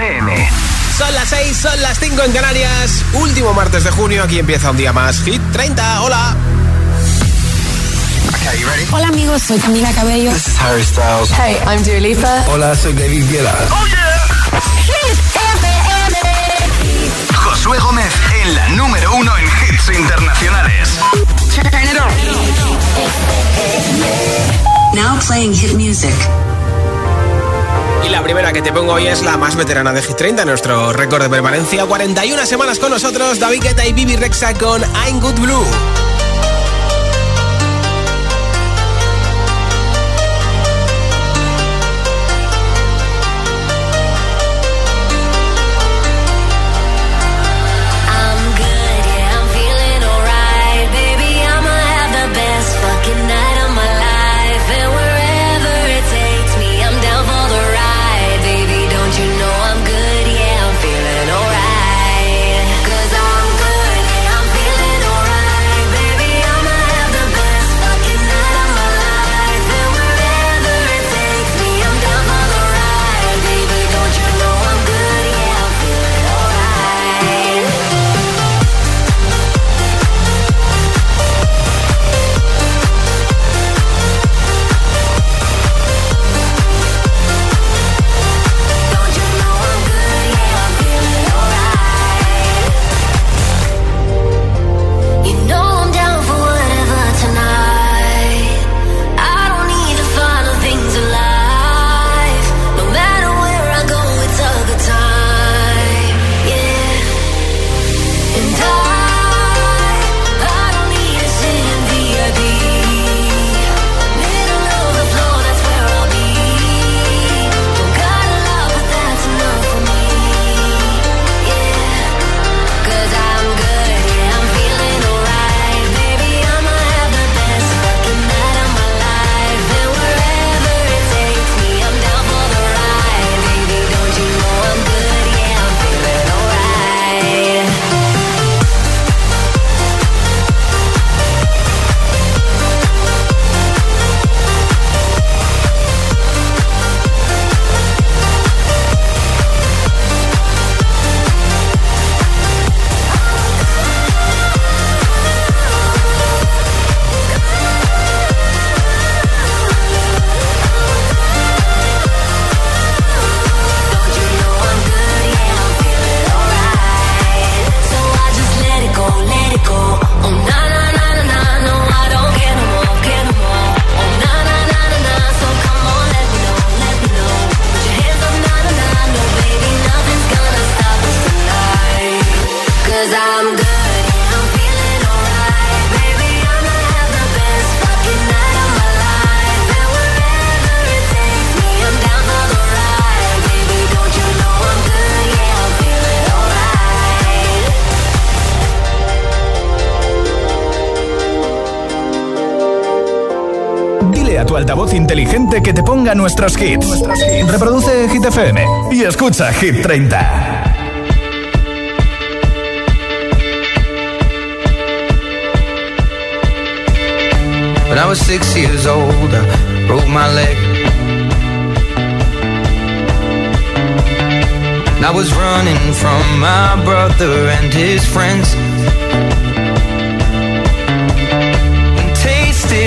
FM. Son las 6, son las 5 en Canarias. Último martes de junio, aquí empieza un día más. Hit 30, hola. Okay? Hola amigos, soy Camila Cabello. This is Harry Styles. Hey, I'm Dua Lipa. Hola, soy David Guetta. ¡Oh, yeah! Hit FM. Josué Gómez en la número uno en hits internacionales. Turn it on. Now playing hit music. Y la primera que te pongo hoy es la más veterana de Hit 30, nuestro récord de permanencia. 41 semanas con nosotros, David Guetta y Bibi Rexa con I'm Good Blue. Que te ponga nuestros hits. Reproduce Hit FM y escucha Hit 30. When I was six years old, I broke my leg. And I was running from my brother and his friends.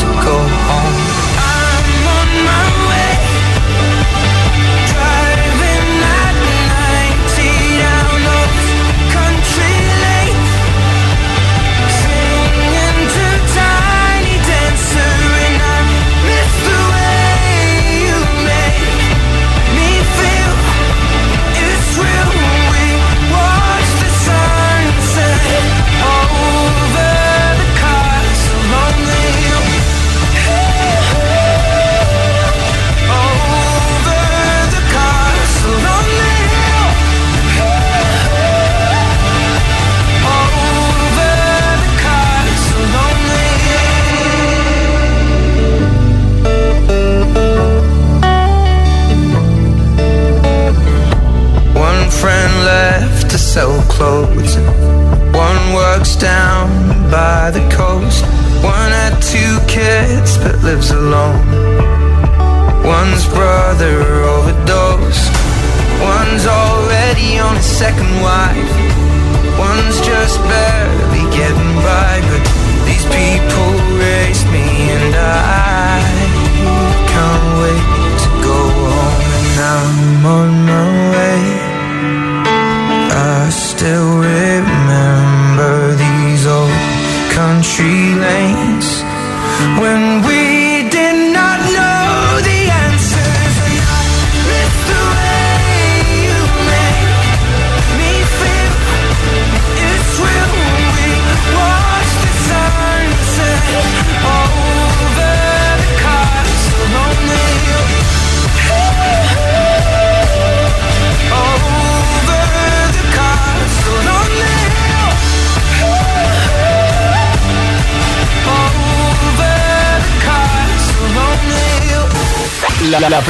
to go home. Sell close. One works down by the coast. One had two kids but lives alone. One's brother overdosed. One's already on his second wife. One's just barely getting by, but these people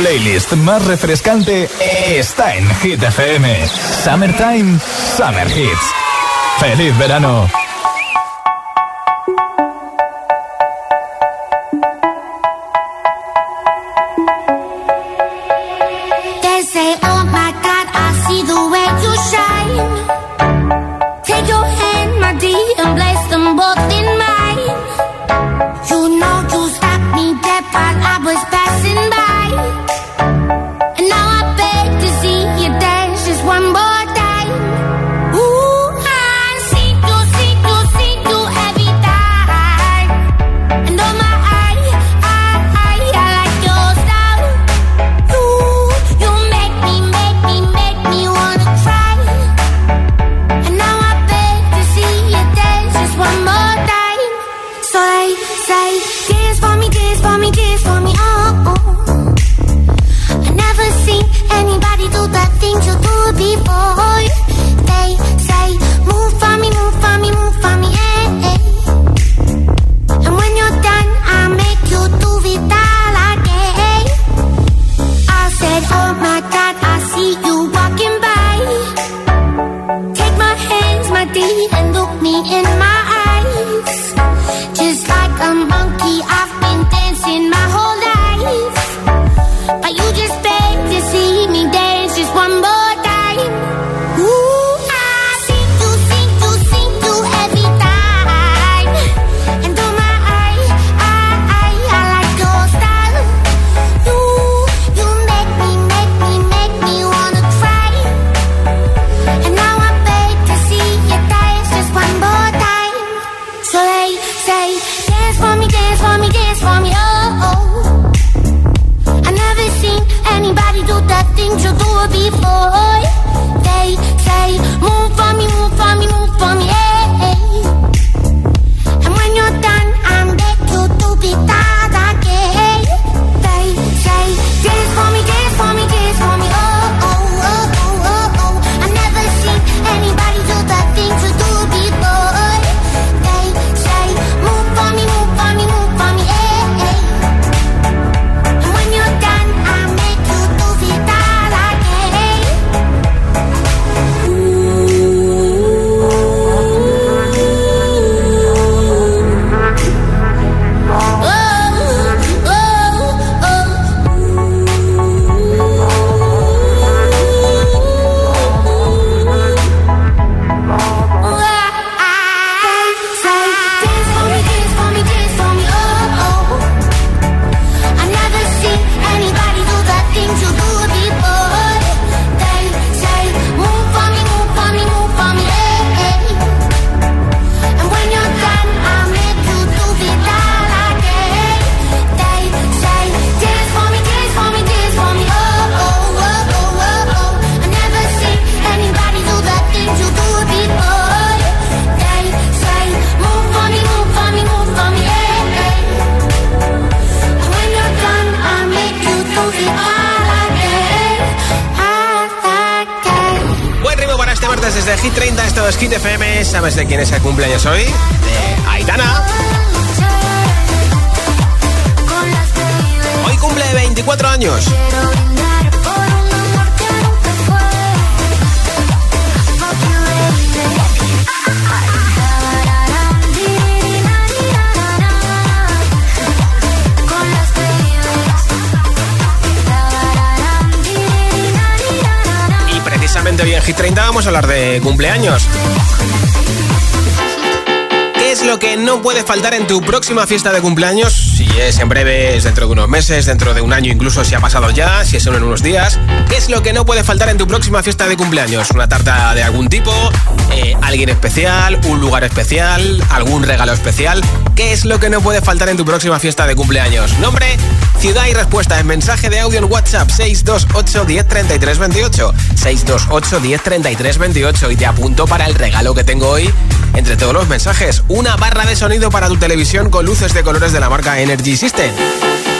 playlist más refrescante está en Hit FM. Summertime, Summer Hits. ¡Feliz verano! be boy. They Hit FM. ¿Sabes de quién es el cumpleaños hoy? De Aitana. Hoy cumple 24 años. En Hit 30 vamos a hablar de cumpleaños. ¿Qué es lo que no puede faltar en tu próxima fiesta de cumpleaños? Si es en breve, es dentro de unos meses, dentro de un año, incluso si ha pasado ya, si es en unos días. ¿Qué es lo que no puede faltar en tu próxima fiesta de cumpleaños? ¿Una tarta de algún tipo? Eh, ¿Alguien especial? ¿Un lugar especial? ¿Algún regalo especial? ¿Qué es lo que no puede faltar en tu próxima fiesta de cumpleaños? Nombre, ciudad y respuesta en mensaje de audio en WhatsApp 628 10 28. 628 10 28 y te apunto para el regalo que tengo hoy entre todos los mensajes. Una barra de sonido para tu televisión con luces de colores de la marca Energy System.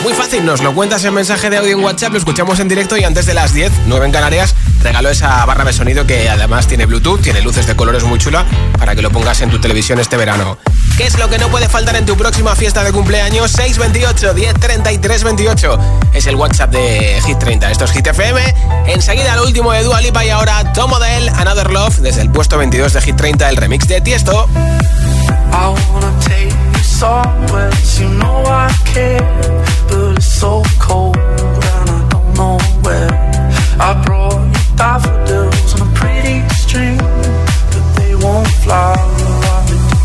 Muy fácil, nos lo cuentas en mensaje de audio en WhatsApp, lo escuchamos en directo y antes de las 10, 9 en Canarias, regalo esa barra de sonido que además tiene Bluetooth, tiene luces de colores muy chula para que lo pongas en tu televisión este verano. ¿Qué es lo que no puede faltar en tu próxima fiesta de cumpleaños? 628 10 33 28. Es el WhatsApp de Hit 30. Esto es Hit FM. Enseguida lo último de Dua Lipa y ahora Tom Model, Another Love, desde el puesto 22 de Hit 30, el remix de Tiesto.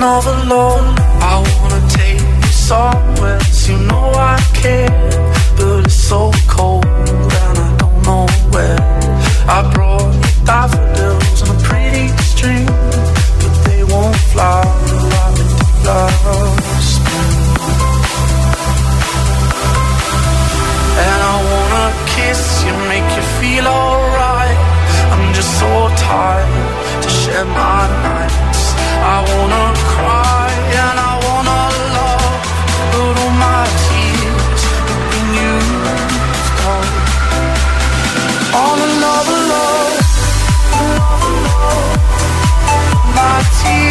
another love. I wanna you know I care, but it's so cold and I don't know where. I brought you daffodils a pretty string, but they won't. And I wanna kiss you, make you feel.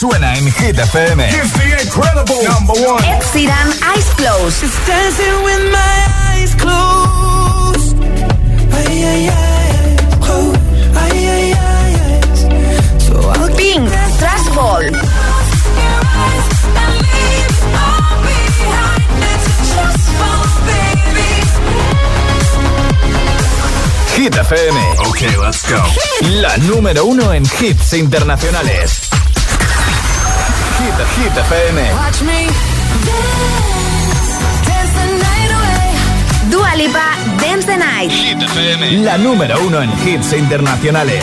suena en Hit FM. It's the incredible number one. Eyes Closed. It's dancing with my eyes closed. Ay, ay, ay, closed. So I'll Pink, Trash Ball. Hit FM. Ok, let's go. La número uno en hits internacionales. Hit, Hit FM. Watch me dance, dance the night away. Dance the Night. Hit FM. La número uno en hits internacionales.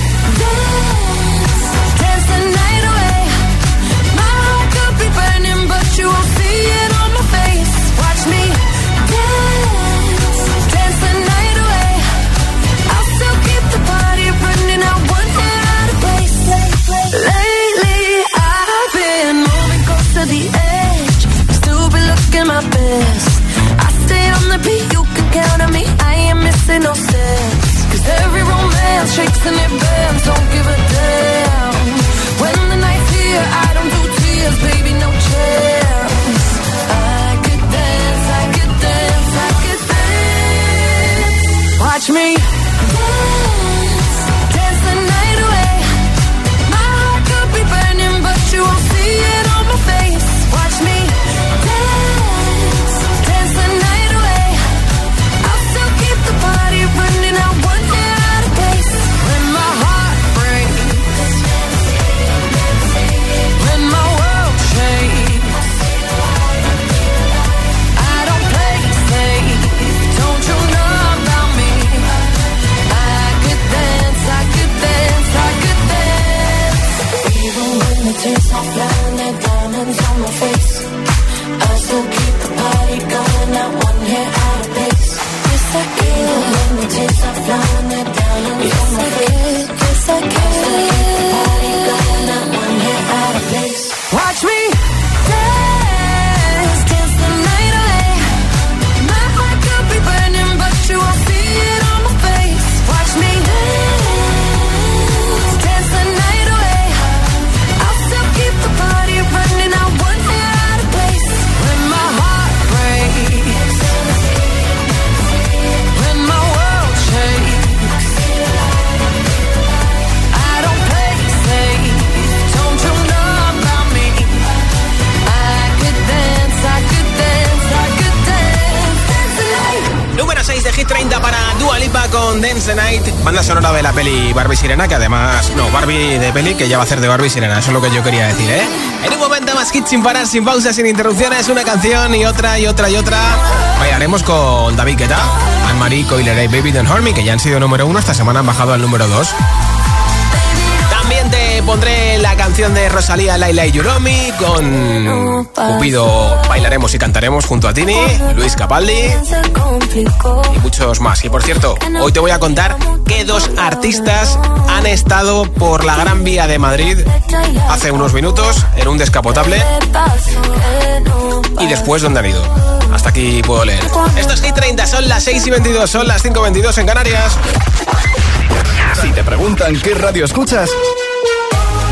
to it banda sonora de la peli Barbie Sirena, que además, no, Barbie de peli, que ya va a hacer de Barbie Sirena, eso es lo que yo quería decir, ¿eh? En un momento más hit sin parar, sin pausas, sin interrupciones, una canción y otra y otra y otra. Bailaremos con David Guetta, Anne-Marie Coiler y Baby Don't Hurt Me, que ya han sido número uno, esta semana han bajado al número dos te pondré la canción de Rosalía, Laila y Yuromi con Cupido bailaremos y cantaremos junto a Tini, Luis Capaldi y muchos más. Y por cierto, hoy te voy a contar que dos artistas han estado por la Gran Vía de Madrid hace unos minutos en un descapotable y después dónde han ido. Hasta aquí puedo leer. Esto es Hit 30, son las 6 y 22, son las 5 y 22 en Canarias. Si te preguntan qué radio escuchas,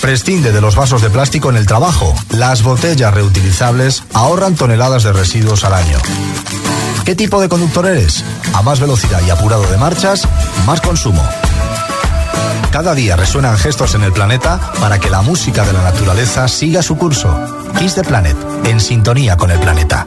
Prescinde de los vasos de plástico en el trabajo. Las botellas reutilizables ahorran toneladas de residuos al año. ¿Qué tipo de conductor eres? A más velocidad y apurado de marchas, más consumo. Cada día resuenan gestos en el planeta para que la música de la naturaleza siga su curso. Kiss the Planet, en sintonía con el planeta.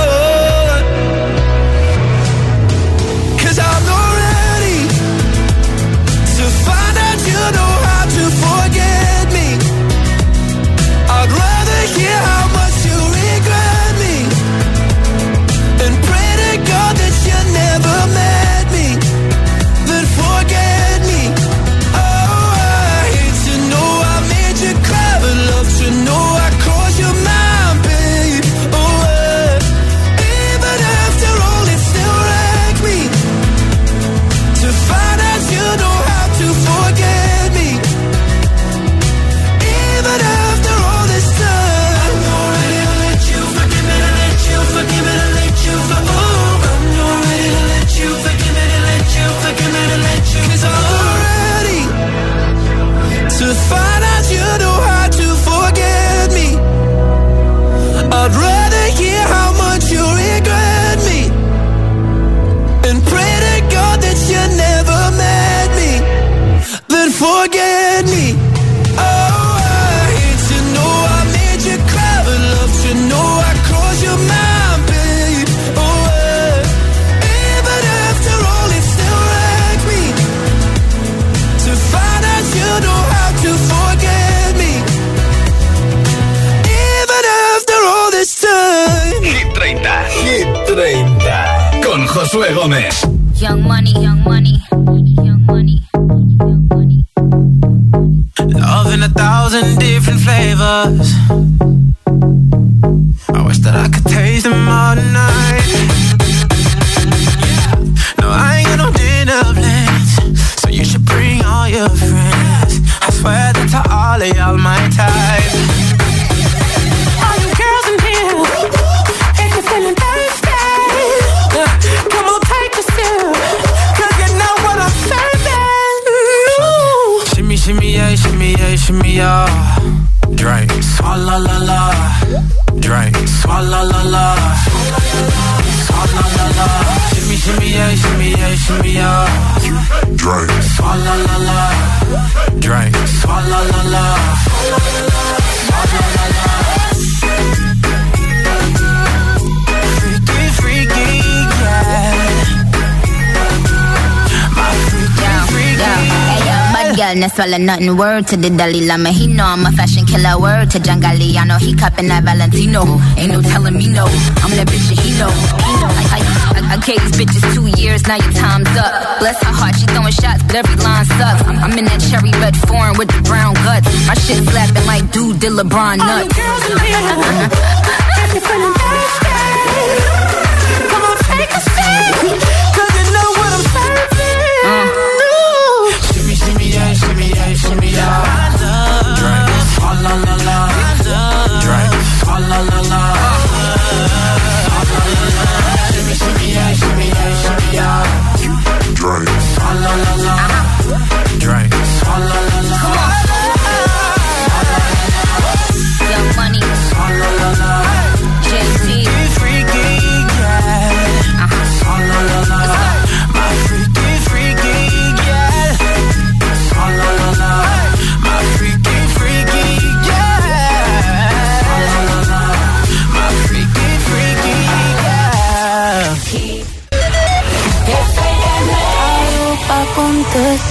Yeah, shimmy, yeah, shimmy, yeah. Drink, swalla la la. Drink, swalla la la. Swalla la la. Freaky, freaky, yeah. My freaky, freaky. Hey, yo, bad girl, no swallow nothing. Word to the Dalai Lama. He know I'm a fashion killer. Word to John Galliano. He cupping that Valentino. Ain't no telling me no. I'm that bitch that he know. He know. I, I, I, I gave these bitches two years. Now your time's up. Bless her heart. She throwing shots, but every line sucks. I'm, I'm in that cherry red foreign with the brown guts. My shit slapping like dude did LeBron nuts. If you're feeling thirsty, come on, take a sip. 'Cause you know what I'm serving. Uh. Ooh. Shimmy, shimmy, yeah, shimmy, yeah, shimmy, yeah.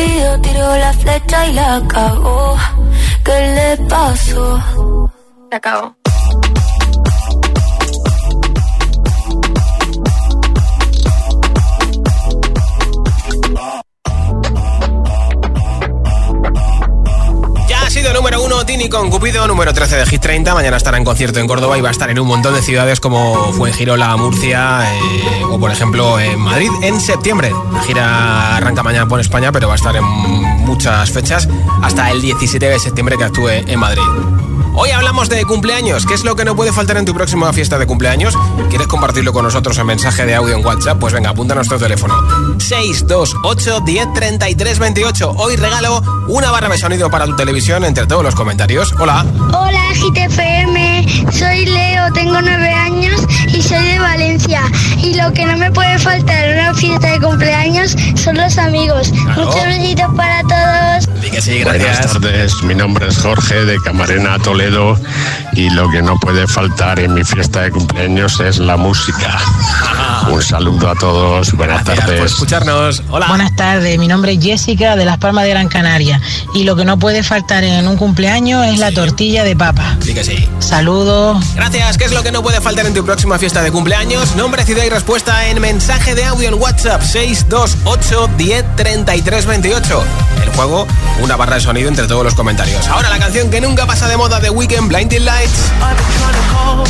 Cupido tiró la flecha y la cagó. ¿Qué le pasó? Se acabó. Sido número uno Tini con Cupido, número 13 de Hit 30. Mañana estará en concierto en Córdoba y va a estar en un montón de ciudades como Fuengirola, Murcia eh, o, por ejemplo, en Madrid en septiembre. La gira arranca mañana por España, pero va a estar en muchas fechas hasta el 17 de septiembre que actúe en Madrid. Hoy hablamos de cumpleaños. ¿Qué es lo que no puede faltar en tu próxima fiesta de cumpleaños? ¿Quieres compartirlo con nosotros en mensaje de audio en WhatsApp? Pues venga, apunta a nuestro teléfono. 628 10 33 28. Hoy regalo una barra de sonido para tu televisión entre todos los comentarios. Hola. Hola GTFM, soy Leo, tengo nueve años y soy de Valencia. Y lo que no me puede faltar en una fiesta de cumpleaños son los amigos. Claro. Muchos besitos para todos. Que sí, Buenas gracias. tardes, mi nombre es Jorge de Camarena Toledo y lo que no puede faltar en mi fiesta de cumpleaños es la música. Un saludo a todos, buenas tardes. escucharnos. Hola. Buenas tardes, mi nombre es Jessica de Las Palmas de Gran Canaria y lo que no puede faltar en un cumpleaños es la tortilla de papa. Di que sí. Saludos. Gracias. ¿Qué es lo que no puede faltar en tu próxima fiesta de cumpleaños? Nombre, ciudad y respuesta en mensaje de audio en WhatsApp 628 10 33 28. El juego, una barra de sonido entre todos los comentarios. Ahora la canción que nunca pasa de moda de Weekend Blinding Lights. I've been trying to call.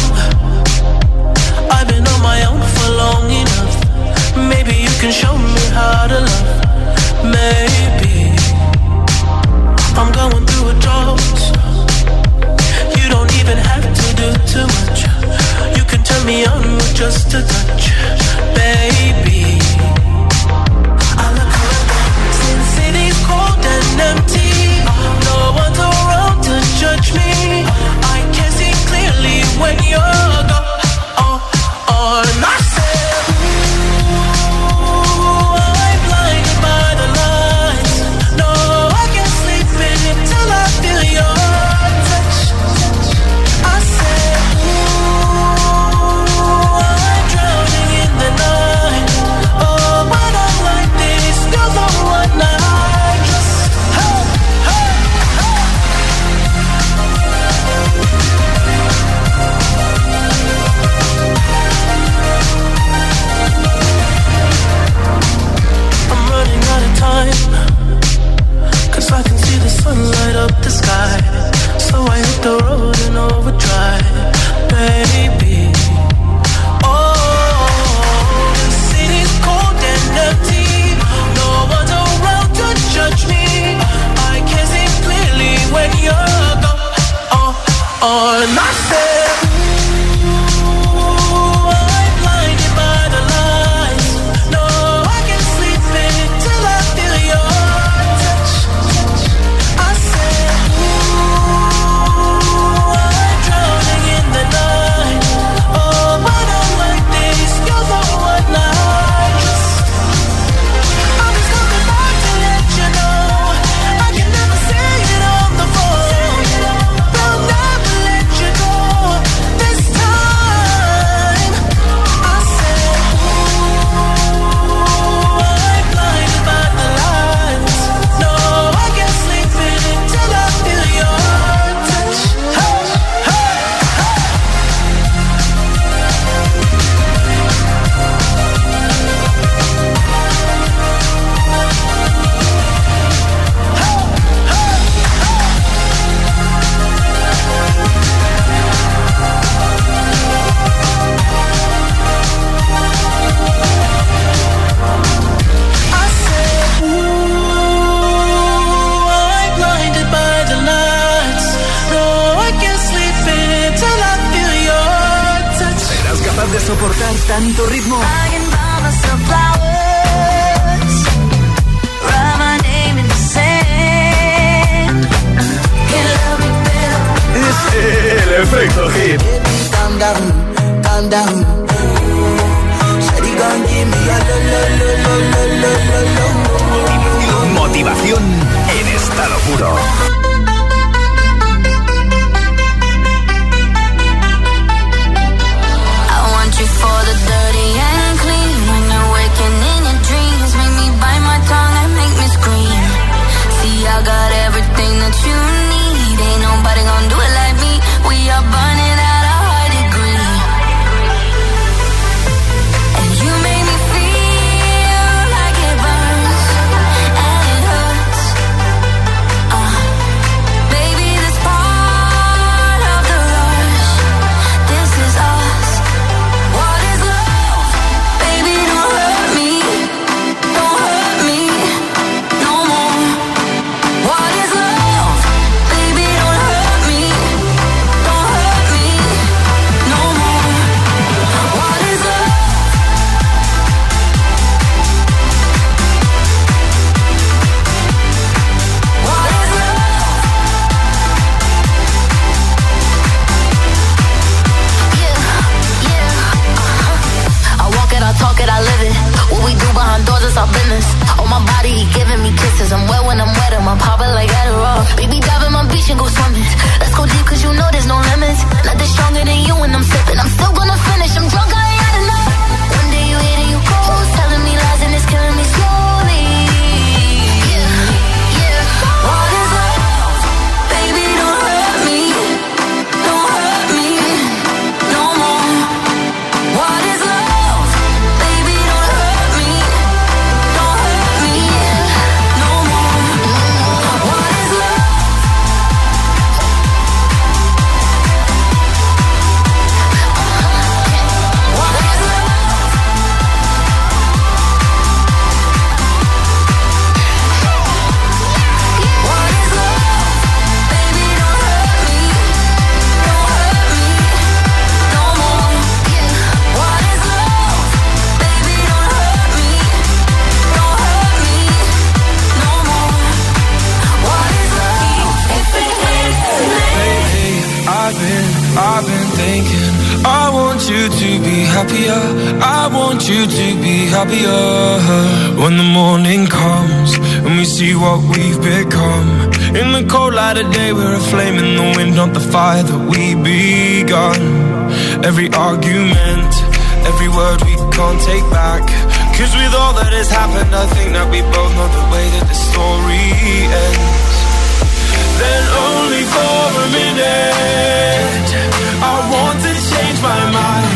comes and we see what we've become. In the cold light of day, we're a flame in the wind, not the fire that we begun. Every argument, every word we can't take back. Cause with all that has happened, I think that we both know the way that the story ends. Then only for a minute, I want to change my mind.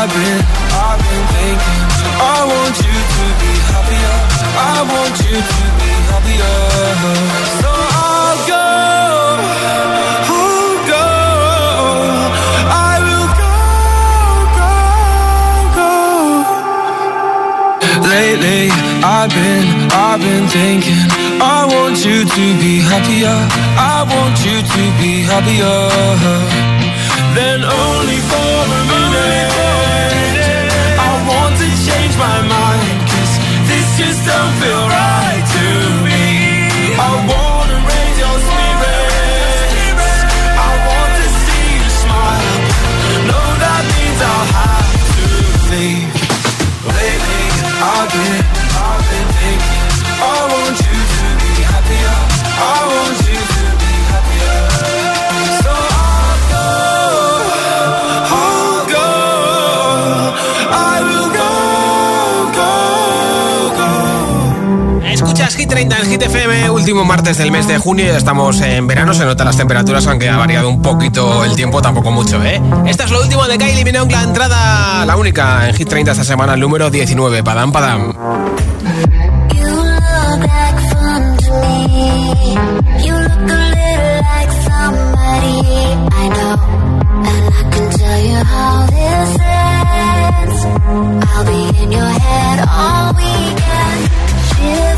I've been, I've been thinking. I want you to be happier. I want you to be happier. So I'll go. I'll go. I will go, go, go. Lately, I've been, I've been thinking I want you to be happier I want you to be happier Then only for a minute. just don't feel Hit 30 en Hit último martes del mes de junio, ya estamos en verano, se notan las temperaturas, aunque ha variado un poquito el tiempo, tampoco mucho, ¿eh? Esta es lo último de Kylie Minogue, la entrada, la única en Hit 30 esta semana, el número 19, Padam Padam. I'll be in your head all weekend.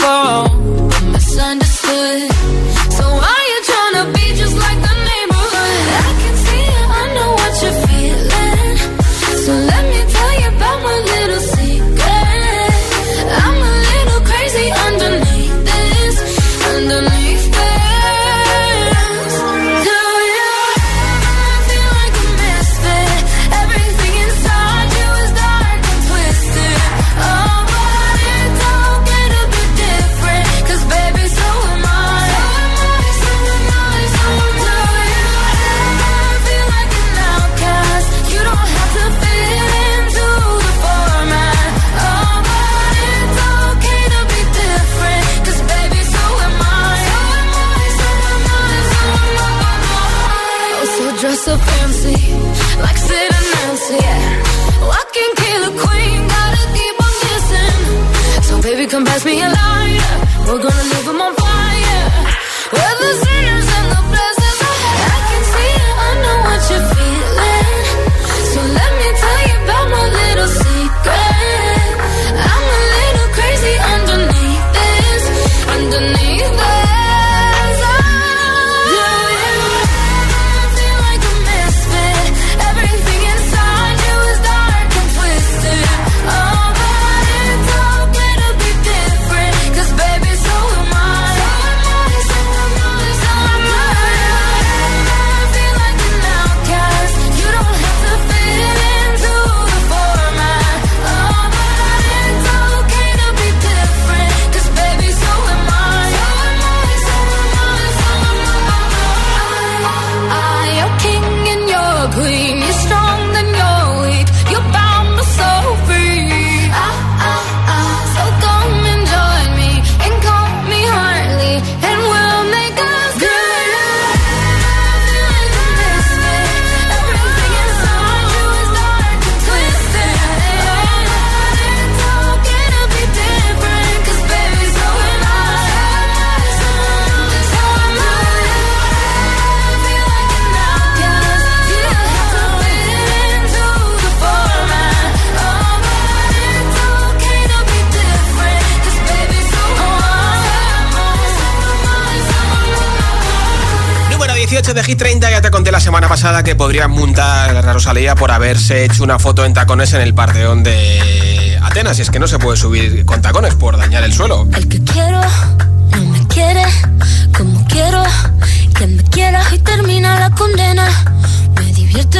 noche de Hit 30 ya te conté la semana pasada que podrían multar a Rosalía por haberse hecho una foto en tacones en el parteón de Atenas. Y es que no se puede subir con tacones por dañar el suelo. El que quiero no me quiere como quiero que me quiera y termina la condena. Me divierte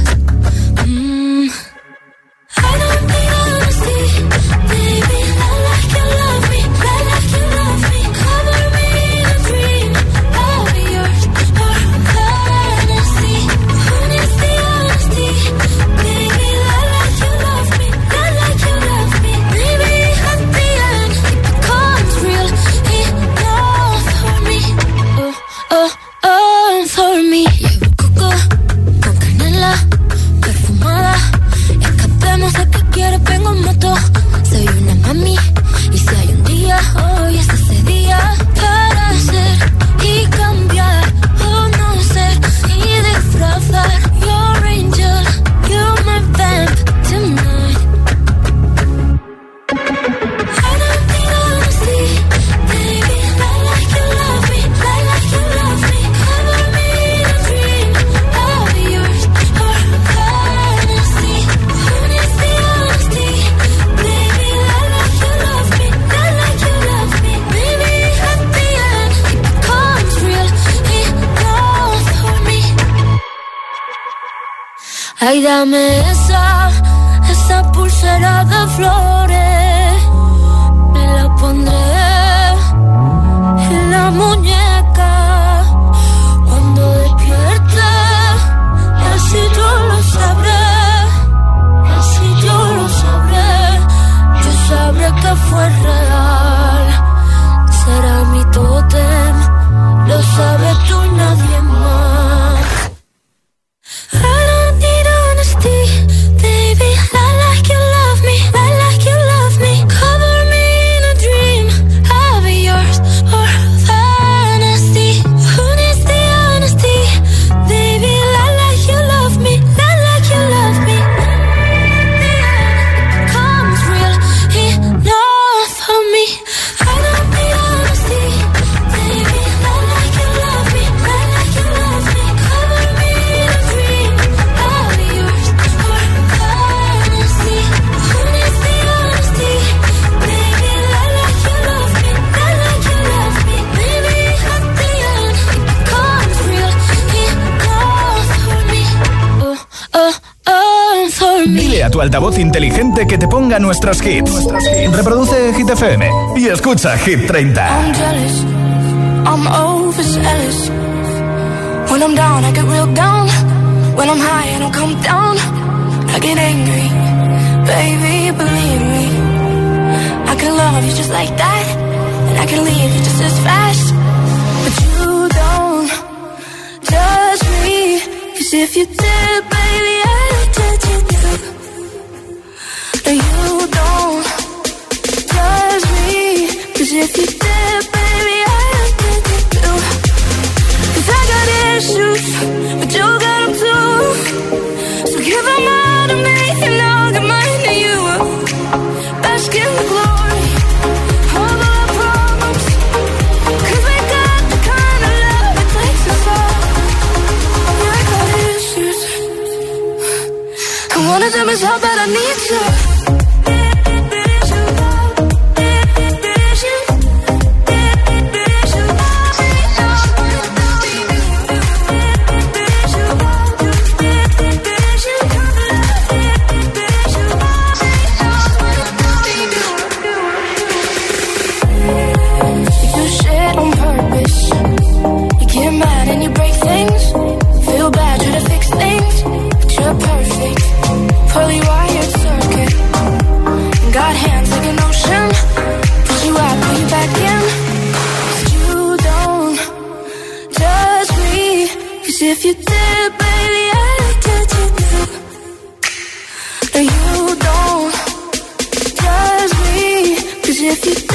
flow. A tu altavoz inteligente que te ponga nuestros hits. Reproduce Hit FM y escucha Hit 30. I'm jealous, I'm overzealous. When I'm down, I get real down. When I'm high, I don't come down. I get angry, baby, believe me. I can love you just like that. And I can leave you just as fast. But you don't judge me. Cause if you did, baby, I that you don't judge if you did, baby, I I got issues. wanna tell me how bad I need you. Thank you.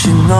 다시 너